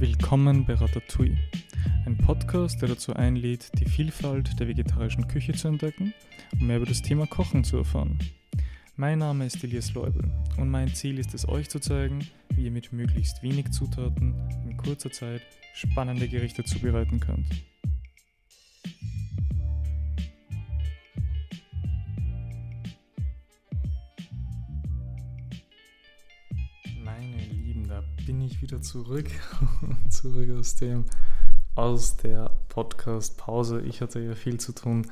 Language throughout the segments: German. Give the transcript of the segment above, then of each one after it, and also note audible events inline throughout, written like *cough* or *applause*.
Willkommen bei Ratatouille, ein Podcast, der dazu einlädt, die Vielfalt der vegetarischen Küche zu entdecken und mehr über das Thema Kochen zu erfahren. Mein Name ist Elias Leubel und mein Ziel ist es, euch zu zeigen, wie ihr mit möglichst wenig Zutaten in kurzer Zeit spannende Gerichte zubereiten könnt. Bin ich wieder zurück, *laughs* zurück aus dem, aus der Podcast-Pause. Ich hatte ja viel zu tun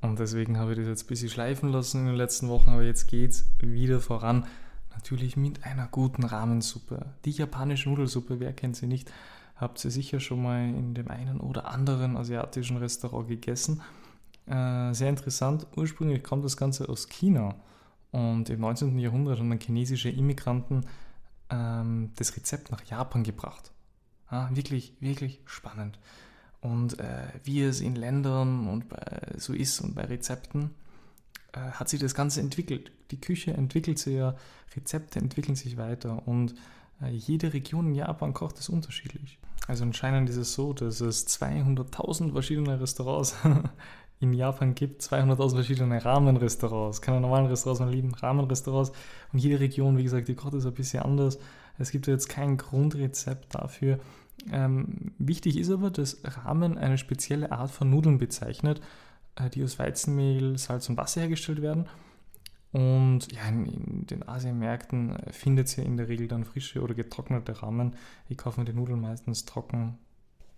und deswegen habe ich das jetzt ein bisschen schleifen lassen in den letzten Wochen, aber jetzt geht es wieder voran. Natürlich mit einer guten Rahmensuppe. Die japanische Nudelsuppe, wer kennt sie nicht, habt ihr sicher schon mal in dem einen oder anderen asiatischen Restaurant gegessen. Äh, sehr interessant. Ursprünglich kommt das Ganze aus China und im 19. Jahrhundert haben dann chinesische Immigranten ähm, das Rezept nach Japan gebracht. Ja, wirklich, wirklich spannend. Und äh, wie es in Ländern und bei, so ist und bei Rezepten, äh, hat sich das Ganze entwickelt. Die Küche entwickelt sich ja, Rezepte entwickeln sich weiter und äh, jede Region in Japan kocht es unterschiedlich. Also anscheinend ist es so, dass es 200.000 verschiedene Restaurants *laughs* in Japan gibt 200.000 verschiedene Rahmenrestaurants. Keine normalen Restaurants, meine lieben Rahmenrestaurants. Und jede Region, wie gesagt, die kocht ist ein bisschen anders. Es gibt jetzt kein Grundrezept dafür. Ähm, wichtig ist aber, dass Ramen eine spezielle Art von Nudeln bezeichnet, äh, die aus Weizenmehl, Salz und Wasser hergestellt werden. Und ja, in, den Asienmärkten findet ihr in der Regel dann frische oder getrocknete Ramen. Ich kaufe mir die Nudeln meistens trocken,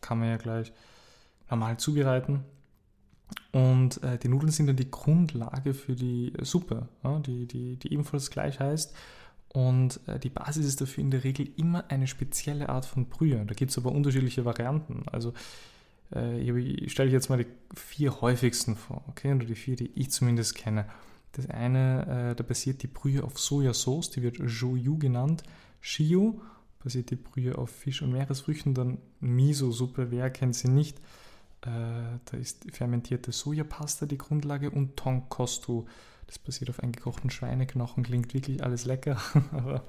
kann man ja gleich normal zubereiten. Und äh, die Nudeln sind dann die Grundlage für die Suppe, ja, die, die, die ebenfalls gleich heißt. Und äh, die Basis ist dafür in der Regel immer eine spezielle Art von Brühe. Da gibt es aber unterschiedliche Varianten. Also äh, ich stelle jetzt mal die vier häufigsten vor, okay? Oder die vier, die ich zumindest kenne. Das eine, äh, da basiert die Brühe auf Sojasauce, die wird Joyu genannt. Shio basiert die Brühe auf Fisch- und Meeresfrüchten. Dann Miso-Suppe, wer kennt sie nicht? Äh, da ist fermentierte Sojapasta die Grundlage und Tonkostu. Das basiert auf eingekochten Schweineknochen, klingt wirklich alles lecker. *laughs* Aber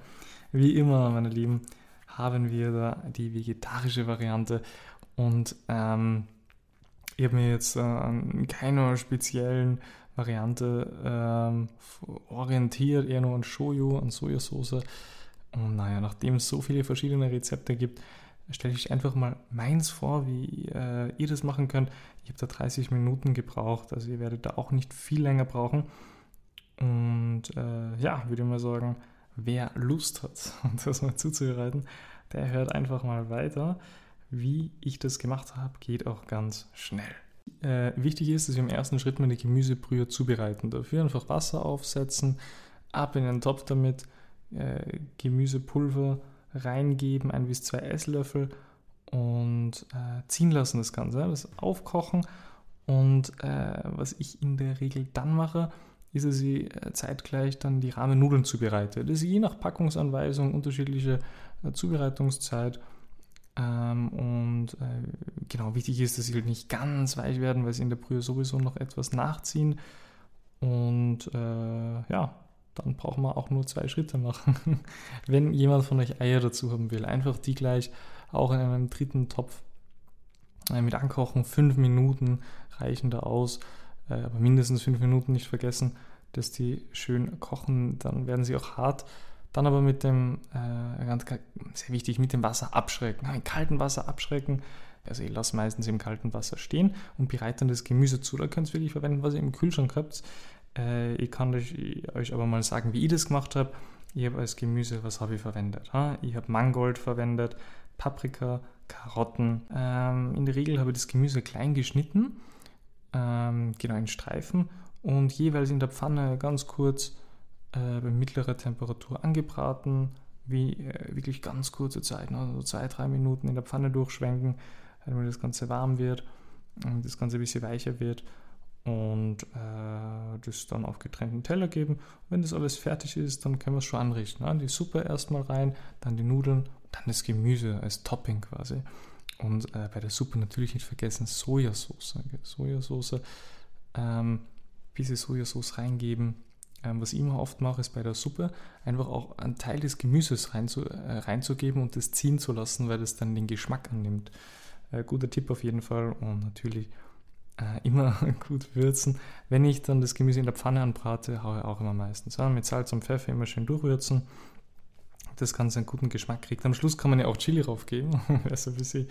wie immer, meine Lieben, haben wir da die vegetarische Variante. Und ähm, ich habe mir jetzt äh, an keiner speziellen Variante ähm, orientiert, eher nur an Shoyu, an Sojasauce. Und naja, nachdem es so viele verschiedene Rezepte gibt, stelle ich einfach mal meins vor, wie äh, ihr das machen könnt. Ich habe da 30 Minuten gebraucht, also ihr werdet da auch nicht viel länger brauchen. Und äh, ja, würde mal sagen, wer Lust hat, *laughs* das mal zuzubereiten, der hört einfach mal weiter. Wie ich das gemacht habe, geht auch ganz schnell. Äh, wichtig ist, dass wir im ersten Schritt mal die Gemüsebrühe zubereiten. Dafür einfach Wasser aufsetzen, ab in den Topf damit, äh, Gemüsepulver reingeben, ein bis zwei Esslöffel und äh, ziehen lassen das Ganze, das aufkochen. Und äh, was ich in der Regel dann mache, ist, dass ich äh, zeitgleich dann die Rahmennudeln zubereite. Das ist je nach Packungsanweisung unterschiedliche äh, Zubereitungszeit. Ähm, und äh, genau wichtig ist, dass sie halt nicht ganz weich werden, weil sie in der Brühe sowieso noch etwas nachziehen. Und äh, ja, dann brauchen wir auch nur zwei Schritte machen. *laughs* Wenn jemand von euch Eier dazu haben will, einfach die gleich auch in einem dritten Topf äh, mit ankochen. Fünf Minuten reichen da aus, äh, aber mindestens fünf Minuten nicht vergessen, dass die schön kochen. Dann werden sie auch hart. Dann aber mit dem, äh, ganz sehr wichtig, mit dem Wasser abschrecken. In kaltem Wasser abschrecken. Also ich lasse meistens im kalten Wasser stehen und bereite dann das Gemüse zu. Da könnt ihr wirklich verwenden, was ihr im Kühlschrank habt. Äh, ich kann euch, euch, aber mal sagen, wie ich das gemacht habe. Ich habe als Gemüse, was habe ich verwendet? Ha? Ich habe Mangold verwendet, Paprika, Karotten. Ähm, in der Regel habe ich das Gemüse klein geschnitten, ähm, genau in Streifen und jeweils in der Pfanne ganz kurz äh, bei mittlerer Temperatur angebraten, wie äh, wirklich ganz kurze Zeit, ne? also zwei, drei Minuten in der Pfanne durchschwenken, damit das Ganze warm wird und das Ganze ein bisschen weicher wird und äh, das dann auf getrennten Teller geben. wenn das alles fertig ist, dann können wir es schon anrichten. Ne? Die Suppe erstmal rein, dann die Nudeln, dann das Gemüse als Topping quasi. Und äh, bei der Suppe natürlich nicht vergessen Sojasauce. Sojasauce, ähm, bisschen Sojasauce reingeben, ähm, was ich immer oft mache, ist bei der Suppe einfach auch einen Teil des Gemüses reinzu, äh, reinzugeben und das ziehen zu lassen, weil das dann den Geschmack annimmt. Äh, guter Tipp auf jeden Fall und natürlich äh, immer *laughs* gut würzen. Wenn ich dann das Gemüse in der Pfanne anbrate, haue ich auch immer meistens. Ja, mit Salz und Pfeffer immer schön durchwürzen. Das Ganze einen guten Geschmack kriegt. Am Schluss kann man ja auch Chili draufgeben, *laughs* wer es ein, bisschen,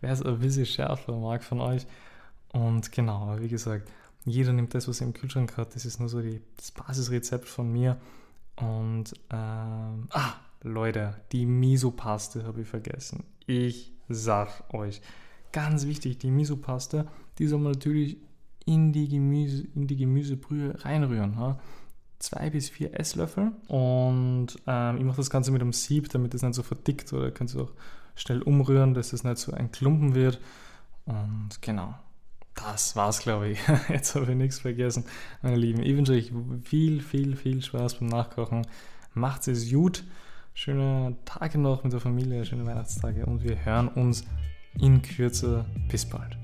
ein bisschen schärfer mag von euch. Und genau, wie gesagt, jeder nimmt das, was er im Kühlschrank hat. Das ist nur so die, das Basisrezept von mir. Und, ähm, ah, Leute, die Miso-Paste habe ich vergessen. Ich sag euch, ganz wichtig, die Miso-Paste, die soll man natürlich in die, Gemüse, in die Gemüsebrühe reinrühren. Ha? Zwei bis vier Esslöffel und ähm, ich mache das Ganze mit einem Sieb, damit es nicht so verdickt oder könnt ihr auch schnell umrühren, dass es nicht so ein Klumpen wird. Und genau, das war's, glaube ich. *laughs* Jetzt habe ich nichts vergessen, meine Lieben. Ich wünsche euch viel, viel, viel Spaß beim Nachkochen. Macht es gut. Schöne Tage noch mit der Familie, schöne Weihnachtstage und wir hören uns in Kürze. Bis bald.